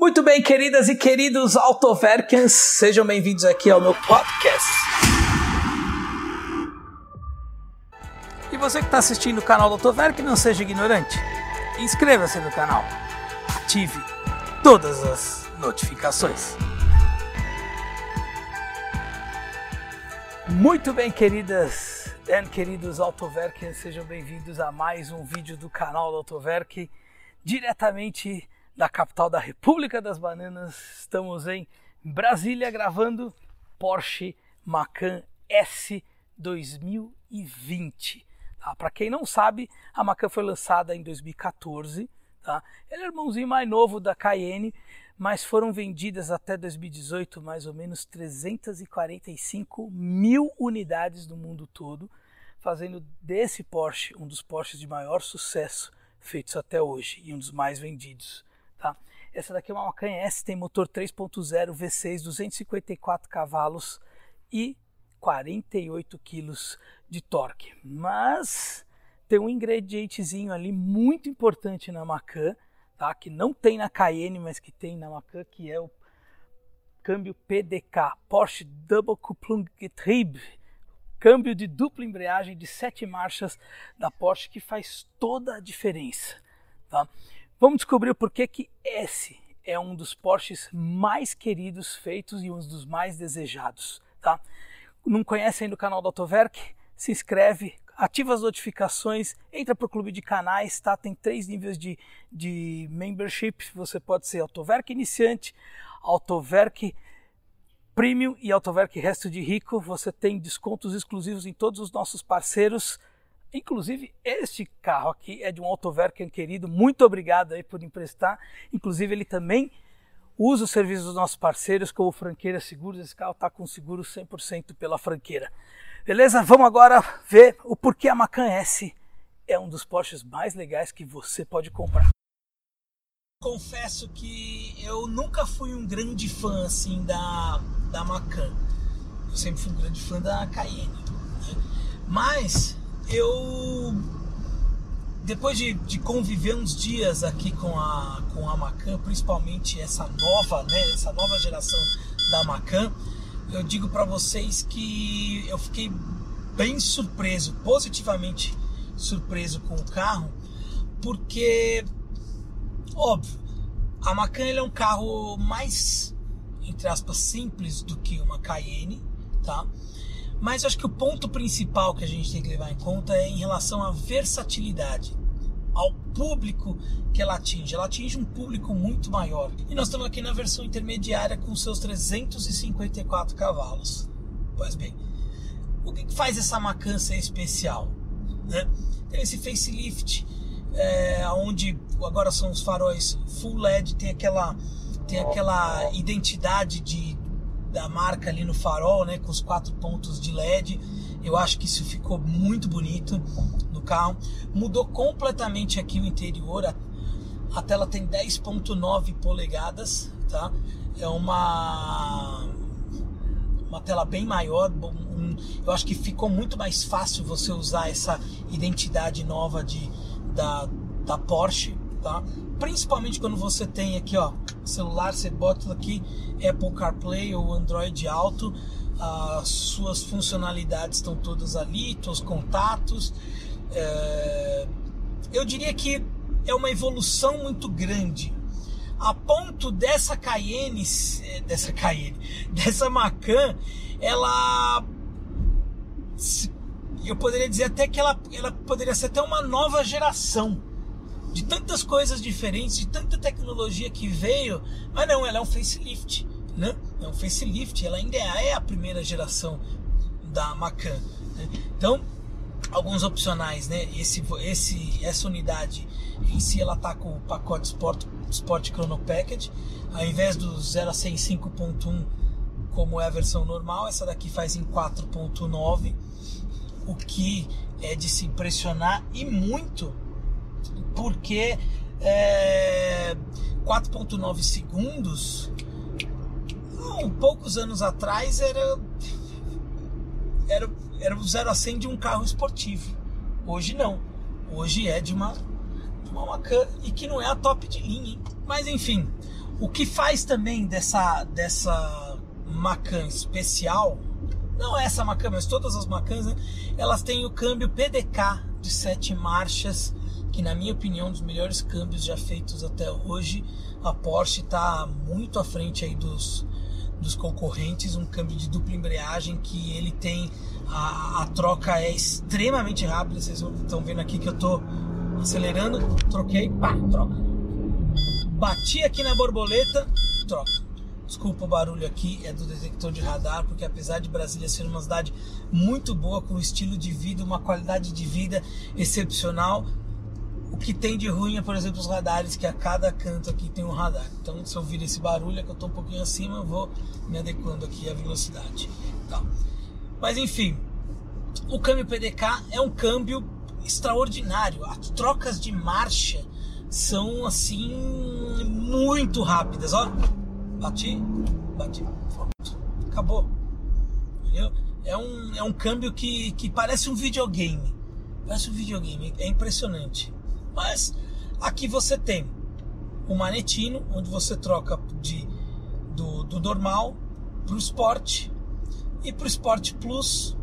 Muito bem, queridas e queridos Autoverkens, sejam bem-vindos aqui ao meu podcast. E você que está assistindo o canal do Autoverk, não seja ignorante. Inscreva-se no canal. Ative todas as notificações. Muito bem, queridas e queridos Autoverkens, sejam bem-vindos a mais um vídeo do canal do Autoverk, diretamente da capital da República das Bananas. Estamos em Brasília gravando Porsche Macan S 2020. Tá? Para quem não sabe, a Macan foi lançada em 2014. Tá? Ele é o irmãozinho mais novo da Cayenne, mas foram vendidas até 2018 mais ou menos 345 mil unidades no mundo todo, fazendo desse Porsche um dos Porsches de maior sucesso feitos até hoje e um dos mais vendidos. Tá? Essa daqui é uma Macan S, tem motor 3.0 V6, 254 cavalos e 48 quilos de torque. Mas tem um ingredientezinho ali muito importante na Macan, tá? que não tem na Cayenne, mas que tem na Macan, que é o câmbio PDK, Porsche Double Kupplung Getriebe, câmbio de dupla embreagem de sete marchas da Porsche que faz toda a diferença. Tá? Vamos descobrir por que que esse é um dos Porsches mais queridos feitos e um dos mais desejados, tá? Não conhece ainda o canal do Autoverk? Se inscreve, ativa as notificações, entra para o clube de canais, tá? Tem três níveis de, de membership. Você pode ser Autoverk iniciante, Autoverk Premium e Autoverk Resto de Rico. Você tem descontos exclusivos em todos os nossos parceiros. Inclusive, este carro aqui é de um Autoverken querido. Muito obrigado aí por emprestar. Inclusive, ele também usa os serviços dos nossos parceiros, como Franqueira Seguros. Esse carro está com seguro 100% pela franqueira. Beleza? Vamos agora ver o porquê a Macan S é um dos Porsches mais legais que você pode comprar. Confesso que eu nunca fui um grande fã assim da, da Macan. Eu sempre fui um grande fã da Cayenne. Né? Mas eu depois de, de, conviver uns dias aqui com a, com a Macan, principalmente essa nova, né, essa nova geração da Macan, eu digo para vocês que eu fiquei bem surpreso, positivamente surpreso com o carro, porque, óbvio, a Macan é um carro mais, entre aspas, simples do que uma Cayenne, tá? Mas acho que o ponto principal que a gente tem que levar em conta é em relação à versatilidade, ao público que ela atinge. Ela atinge um público muito maior. E nós estamos aqui na versão intermediária com seus 354 cavalos. Pois bem, o que faz essa Macan ser especial? Né? Tem esse facelift, é, onde agora são os faróis full LED, tem aquela, tem aquela identidade de da marca ali no farol, né, com os quatro pontos de LED. Eu acho que isso ficou muito bonito no carro. Mudou completamente aqui o interior. A, a tela tem 10.9 polegadas, tá? É uma uma tela bem maior. Um, eu acho que ficou muito mais fácil você usar essa identidade nova de da, da Porsche, tá? Principalmente quando você tem aqui, ó, celular, você bota aqui Apple CarPlay ou Android Auto, as suas funcionalidades estão todas ali, seus contatos. É... Eu diria que é uma evolução muito grande, a ponto dessa Cayenne, dessa Cayenne, dessa Macan, ela eu poderia dizer até que ela, ela poderia ser até uma nova geração de tantas coisas diferentes, de tanta tecnologia que veio, mas não, ela é um facelift, né? É um facelift, ela ainda é a primeira geração da Macan. Né? Então, alguns opcionais, né? Esse, esse, essa unidade em si ela tá com o pacote Sport, Sport Chrono Package, ao invés do 0 a 100 5.1 como é a versão normal, essa daqui faz em 4.9, o que é de se impressionar e muito porque é, 4.9 segundos não, poucos anos atrás era era, era o 0 a 100 de um carro esportivo. Hoje não. Hoje é de uma, de uma Macan e que não é a top de linha hein? mas enfim O que faz também dessa, dessa Macan especial, não essa Macan, mas todas as Macans, né, elas têm o câmbio PDK de sete marchas, que na minha opinião dos melhores câmbios já feitos até hoje. A Porsche está muito à frente aí dos, dos concorrentes, um câmbio de dupla embreagem que ele tem a, a troca é extremamente rápida. Vocês estão vendo aqui que eu estou acelerando, troquei, pá, troca. Bati aqui na borboleta, troca. Desculpa o barulho aqui, é do detector de radar, porque apesar de Brasília ser uma cidade muito boa, com um estilo de vida, uma qualidade de vida excepcional, que tem de ruim é, por exemplo, os radares, que a cada canto aqui tem um radar. Então, se eu ouvir esse barulho, é que eu estou um pouquinho acima, eu vou me adequando aqui à velocidade. Tá. Mas enfim, o câmbio PDK é um câmbio extraordinário. As trocas de marcha são assim muito rápidas. Ó, bati, bati, pronto, acabou. Entendeu? É um, é um câmbio que, que parece um videogame. Parece um videogame, é impressionante. Mas aqui você tem o manetino, onde você troca de, do, do normal para o esporte e para o Sport Plus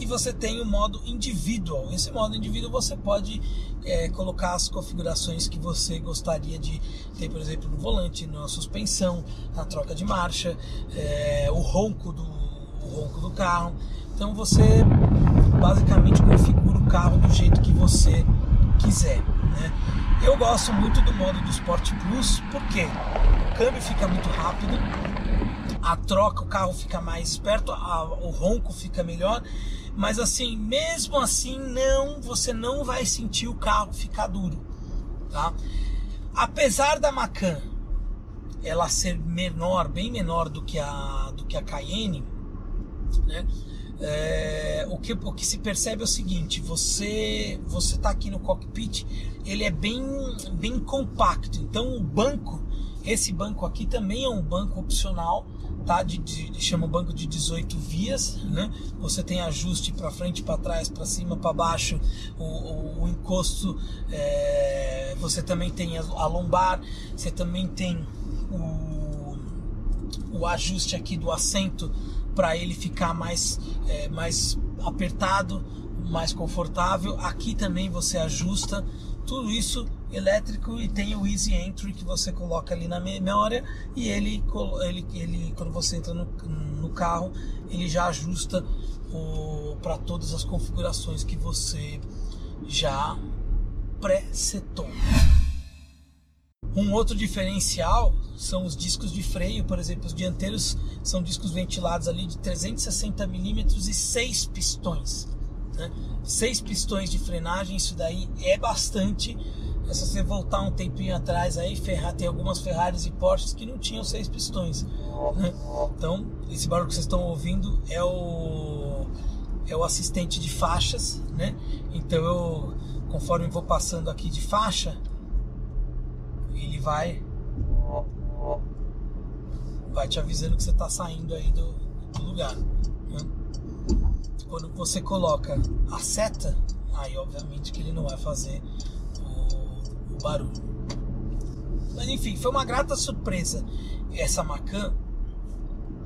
e você tem o modo individual. Esse modo individual você pode é, colocar as configurações que você gostaria de ter, por exemplo, no volante, na suspensão, na troca de marcha, é, o ronco do o ronco do carro. Então você basicamente configura o carro do jeito que você quiser. Né? Eu gosto muito do modo do Sport Plus porque o câmbio fica muito rápido, a troca, o carro fica mais esperto, a, o ronco fica melhor. Mas assim, mesmo assim, não, você não vai sentir o carro ficar duro, tá? Apesar da Macan ela ser menor, bem menor do que a do que a Cayenne, né? É, o, que, o que se percebe é o seguinte: você você está aqui no cockpit, ele é bem bem compacto. Então o banco, esse banco aqui também é um banco opcional tá? De, de, chama banco de 18 vias, né? Você tem ajuste para frente, para trás, para cima, para baixo, o, o, o encosto, é, você também tem a, a, lombar, você também tem o, o ajuste aqui do assento para ele ficar mais, é, mais apertado, mais confortável. Aqui também você ajusta tudo isso elétrico e tem o Easy Entry que você coloca ali na memória e ele, ele, ele quando você entra no, no carro ele já ajusta para todas as configurações que você já pré-setou. Um outro diferencial são os discos de freio, por exemplo, os dianteiros são discos ventilados ali de 360 milímetros e 6 pistões. Né? Seis pistões de frenagem, isso daí é bastante. É se você voltar um tempinho atrás aí, Ferrari, tem algumas Ferraris e Porsches que não tinham seis pistões. Né? Então, esse barulho que vocês estão ouvindo é o é o assistente de faixas, né? Então eu, conforme vou passando aqui de faixa, ele vai vai te avisando que você está saindo aí do, do lugar. Né? quando você coloca a seta, aí obviamente que ele não vai fazer o, o barulho. Mas enfim, foi uma grata surpresa essa Macan,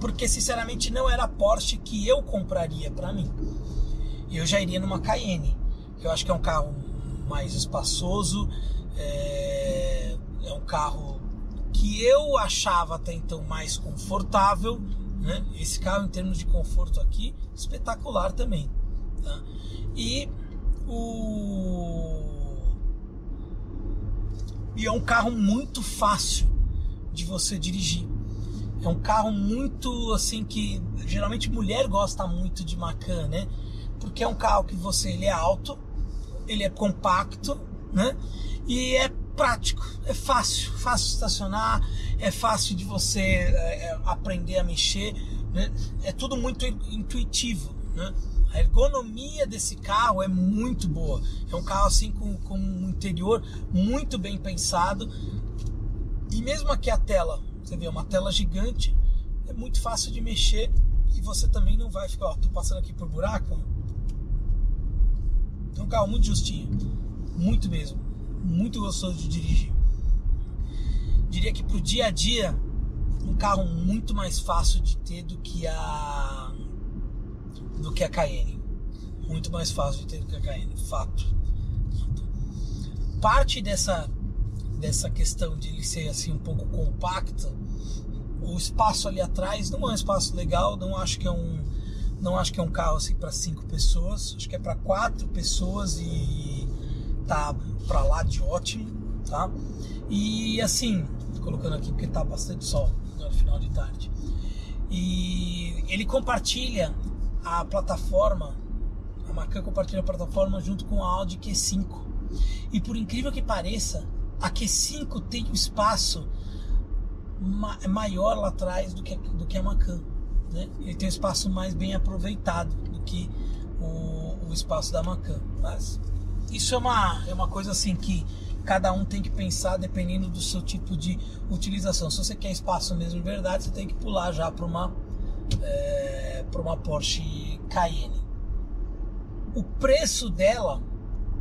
porque sinceramente não era a Porsche que eu compraria para mim. Eu já iria numa Cayenne, que eu acho que é um carro mais espaçoso, é, é um carro que eu achava até então mais confortável né? Esse carro, em termos de conforto aqui, espetacular também. Tá? E o. E é um carro muito fácil de você dirigir. É um carro muito assim que geralmente mulher gosta muito de Macan, né? Porque é um carro que você ele é alto, ele é compacto, né? E é prático, é fácil, fácil estacionar, é fácil de você é, é, aprender a mexer, né? é tudo muito intuitivo. Né? A ergonomia desse carro é muito boa. É um carro assim com, com um interior muito bem pensado. E mesmo aqui a tela, você vê, é uma tela gigante, é muito fácil de mexer e você também não vai ficar, ó, tô passando aqui por buraco. É um carro muito justinho, muito mesmo muito gostoso de dirigir. diria que pro dia a dia, um carro muito mais fácil de ter do que a do que a Cayenne. Muito mais fácil de ter do que a Cayenne, fato. Parte dessa dessa questão de ele ser assim um pouco compacto, o espaço ali atrás não é um espaço legal, não acho que é um não acho que é um carro assim para cinco pessoas, acho que é para quatro pessoas e tá para lá de ótimo, tá? E assim, colocando aqui porque tá bastante sol no final de tarde. E ele compartilha a plataforma, a Macan compartilha a plataforma junto com a Audi Q5. E por incrível que pareça, a Q5 tem um espaço ma maior lá atrás do que, do que a Macan. Né? Ele tem um espaço mais bem aproveitado do que o, o espaço da Macan. Mas isso é uma, é uma coisa assim que cada um tem que pensar dependendo do seu tipo de utilização. Se você quer espaço mesmo de verdade, você tem que pular já para uma, é, uma Porsche Cayenne. O preço dela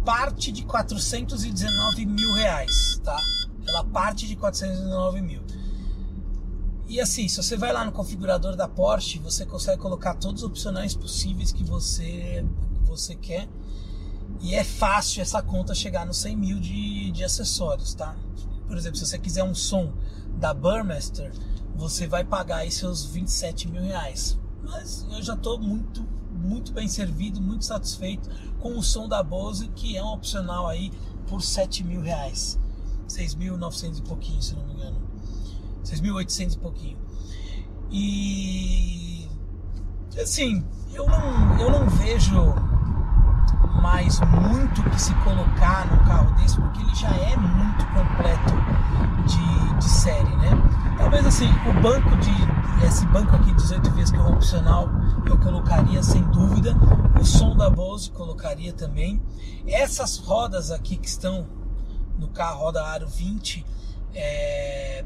parte de 419 mil reais, tá? Ela parte de 419 mil. E assim, se você vai lá no configurador da Porsche, você consegue colocar todos os opcionais possíveis que você, você quer. E é fácil essa conta chegar nos 100 mil de, de acessórios, tá? Por exemplo, se você quiser um som da Burmester, você vai pagar aí seus 27 mil reais. Mas eu já estou muito, muito bem servido, muito satisfeito com o som da Bose, que é um opcional aí por 7 mil reais. 6.900 e pouquinho, se não me engano. 6.800 e pouquinho. E assim, eu não, eu não vejo mais muito que se colocar num carro desse, porque ele já é muito completo de, de série, né? Talvez assim, o banco de. Esse banco aqui 18 vezes que é opcional, eu colocaria sem dúvida. O som da Bose colocaria também. Essas rodas aqui que estão no carro, roda aro 20, é,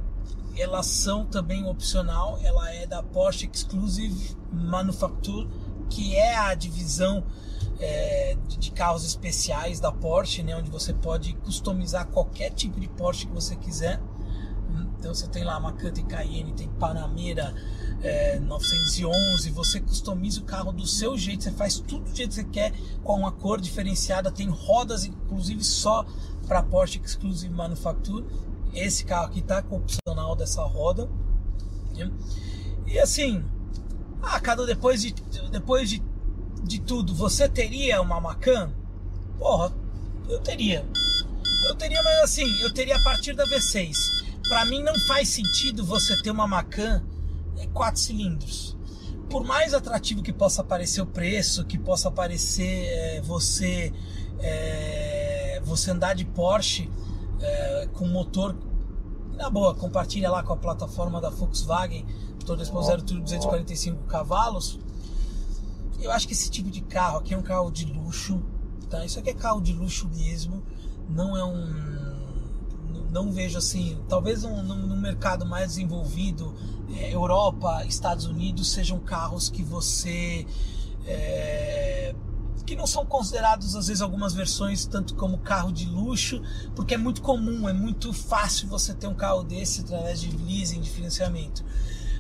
elas são também opcional. Ela é da Porsche Exclusive Manufacture, que é a divisão é, de carros especiais da Porsche, né, onde você pode customizar qualquer tipo de Porsche que você quiser. Então você tem lá Macan, tem Cayenne, tem Panamera é, 911, você customiza o carro do seu jeito, você faz tudo do jeito que você quer, com uma cor diferenciada, tem rodas inclusive só para Porsche Exclusive Manufacture. Esse carro aqui tá com opcional dessa roda. Né? E assim, ah, cada depois de depois de de tudo, você teria uma Macan? Porra, eu teria. Eu teria, mas assim, eu teria a partir da V6. Para mim não faz sentido você ter uma Macan é, quatro cilindros. Por mais atrativo que possa parecer o preço, que possa parecer é, você é, você andar de Porsche é, com motor na boa, compartilha lá com a plataforma da Volkswagen, motor 2.0 turbo 245 cavalos eu acho que esse tipo de carro aqui é um carro de luxo, tá? Isso aqui é carro de luxo mesmo, não é um não vejo assim, talvez um, num, mercado mais desenvolvido, é, Europa, Estados Unidos, sejam carros que você é, que não são considerados às vezes algumas versões tanto como carro de luxo, porque é muito comum, é muito fácil você ter um carro desse através de leasing, de financiamento.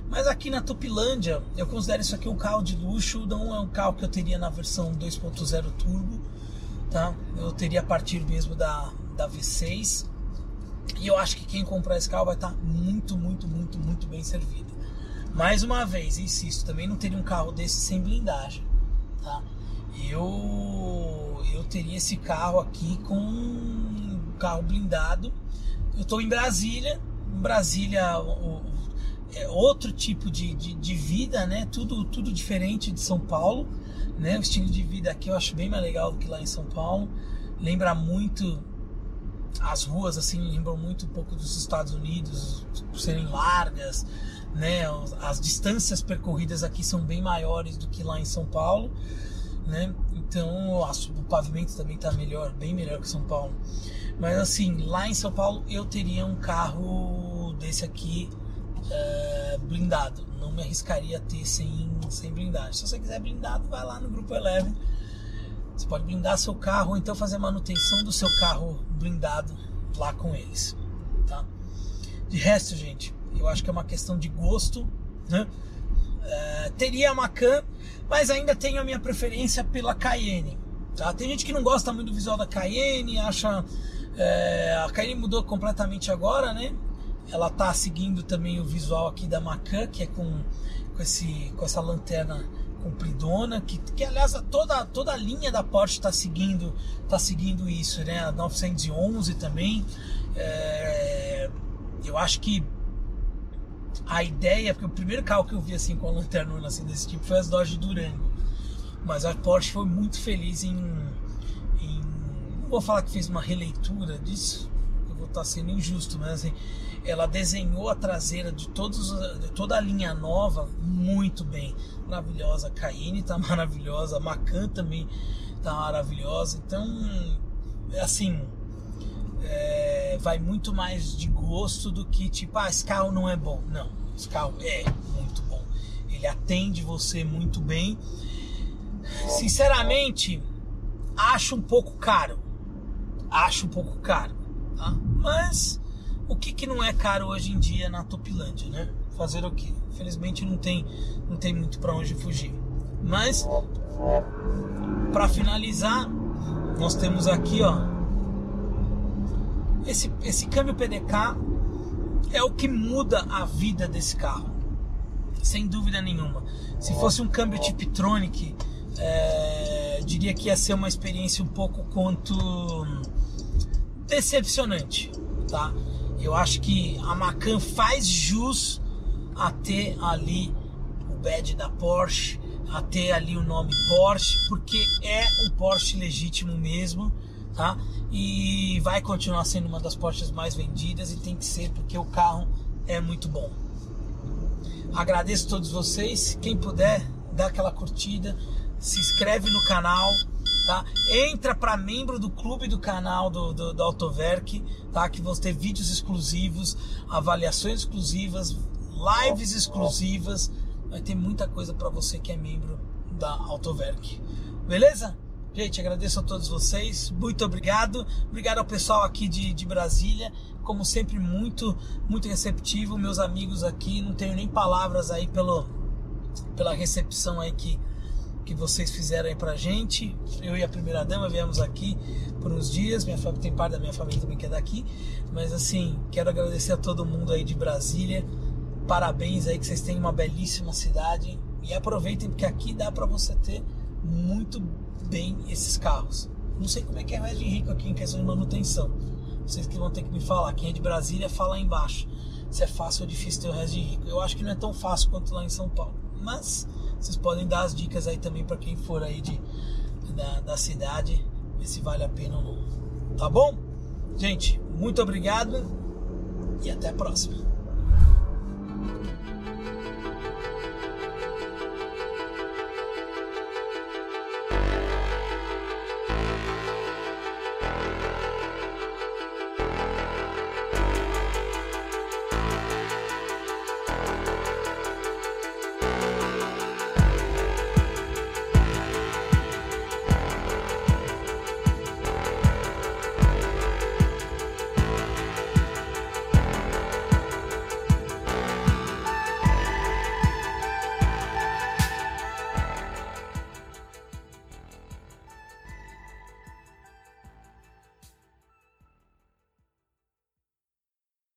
Mas aqui na Tupilândia, eu considero isso aqui um carro de luxo, não é um carro que eu teria na versão 2.0 turbo, tá? Eu teria a partir mesmo da, da V6. E eu acho que quem comprar esse carro vai estar muito, muito, muito, muito bem servido. Mais uma vez, insisto, também não teria um carro desse sem blindagem, tá? Eu eu teria esse carro aqui com um carro blindado. Eu estou em Brasília, em Brasília o, é outro tipo de, de, de, vida, né? Tudo, tudo diferente de São Paulo, né? O estilo de vida aqui eu acho bem mais legal do que lá em São Paulo. Lembra muito as ruas assim lembram muito um pouco dos Estados Unidos por serem largas, né? As distâncias percorridas aqui são bem maiores do que lá em São Paulo, né? Então o pavimento também está melhor, bem melhor que São Paulo. Mas assim, lá em São Paulo eu teria um carro desse aqui é, blindado. Não me arriscaria a ter sem, sem blindagem. Se você quiser blindado, vai lá no Grupo Eleven. Você pode blindar seu carro ou então fazer manutenção do seu carro blindado lá com eles. Tá? De resto, gente, eu acho que é uma questão de gosto, né? É, teria a Macan, mas ainda tenho a minha preferência pela Cayenne. Tá? Tem gente que não gosta muito do visual da Cayenne, acha. É, a Cayenne mudou completamente agora, né? Ela tá seguindo também o visual aqui da Macan, que é com, com, esse, com essa lanterna compridona, que, que aliás toda, toda a linha da Porsche está seguindo, tá seguindo isso, né? A 911 também. É, eu acho que a ideia, porque o primeiro carro que eu vi assim com a lanterna assim, desse tipo foi as Dodge Durango. Mas a Porsche foi muito feliz em, em, Não vou falar que fez uma releitura disso, eu vou estar sendo injusto, mas assim, ela desenhou a traseira de, todos, de toda a linha nova muito bem. Maravilhosa. A Cayenne tá maravilhosa, a Macan também tá maravilhosa. Então, assim, é, vai muito mais de gosto do que tipo, ah, esse carro não é bom. Não, esse carro é muito bom. Ele atende você muito bem. Sinceramente, acho um pouco caro. Acho um pouco caro, tá? Mas o que, que não é caro hoje em dia na Topilândia, né? Fazer o quê? Infelizmente não tem, não tem muito para onde fugir. Mas para finalizar, nós temos aqui, ó, esse, esse câmbio PDK é o que muda a vida desse carro, sem dúvida nenhuma. Se fosse um câmbio Tiptronic, é, diria que ia ser uma experiência um pouco quanto decepcionante, tá? Eu acho que a Macan faz jus a ter ali o badge da Porsche, a ter ali o nome Porsche, porque é um Porsche legítimo mesmo tá? E vai continuar sendo uma das Porsches mais vendidas e tem que ser porque o carro é muito bom. Agradeço a todos vocês. Quem puder, dá aquela curtida, se inscreve no canal, tá? Entra para membro do clube do canal do, do, do Autoverk, tá? Que vão ter vídeos exclusivos, avaliações exclusivas, lives exclusivas. Vai ter muita coisa para você que é membro da Autoverk. Beleza? Gente, agradeço a todos vocês, muito obrigado. Obrigado ao pessoal aqui de, de Brasília, como sempre, muito, muito receptivo. Meus amigos aqui, não tenho nem palavras aí pelo, pela recepção aí que, que vocês fizeram aí pra gente. Eu e a primeira dama viemos aqui por uns dias, minha família, tem parte da minha família também que é daqui, mas assim, quero agradecer a todo mundo aí de Brasília. Parabéns aí que vocês têm uma belíssima cidade e aproveitem porque aqui dá para você ter muito bem esses carros. Não sei como é que é mais de rico aqui em questão de manutenção. Vocês que vão ter que me falar. Quem é de Brasília, fala aí embaixo. Se é fácil ou difícil ter o resto de rico. Eu acho que não é tão fácil quanto lá em São Paulo. Mas vocês podem dar as dicas aí também para quem for aí de, da, da cidade, ver se vale a pena ou não. Tá bom? Gente, muito obrigado e até a próxima.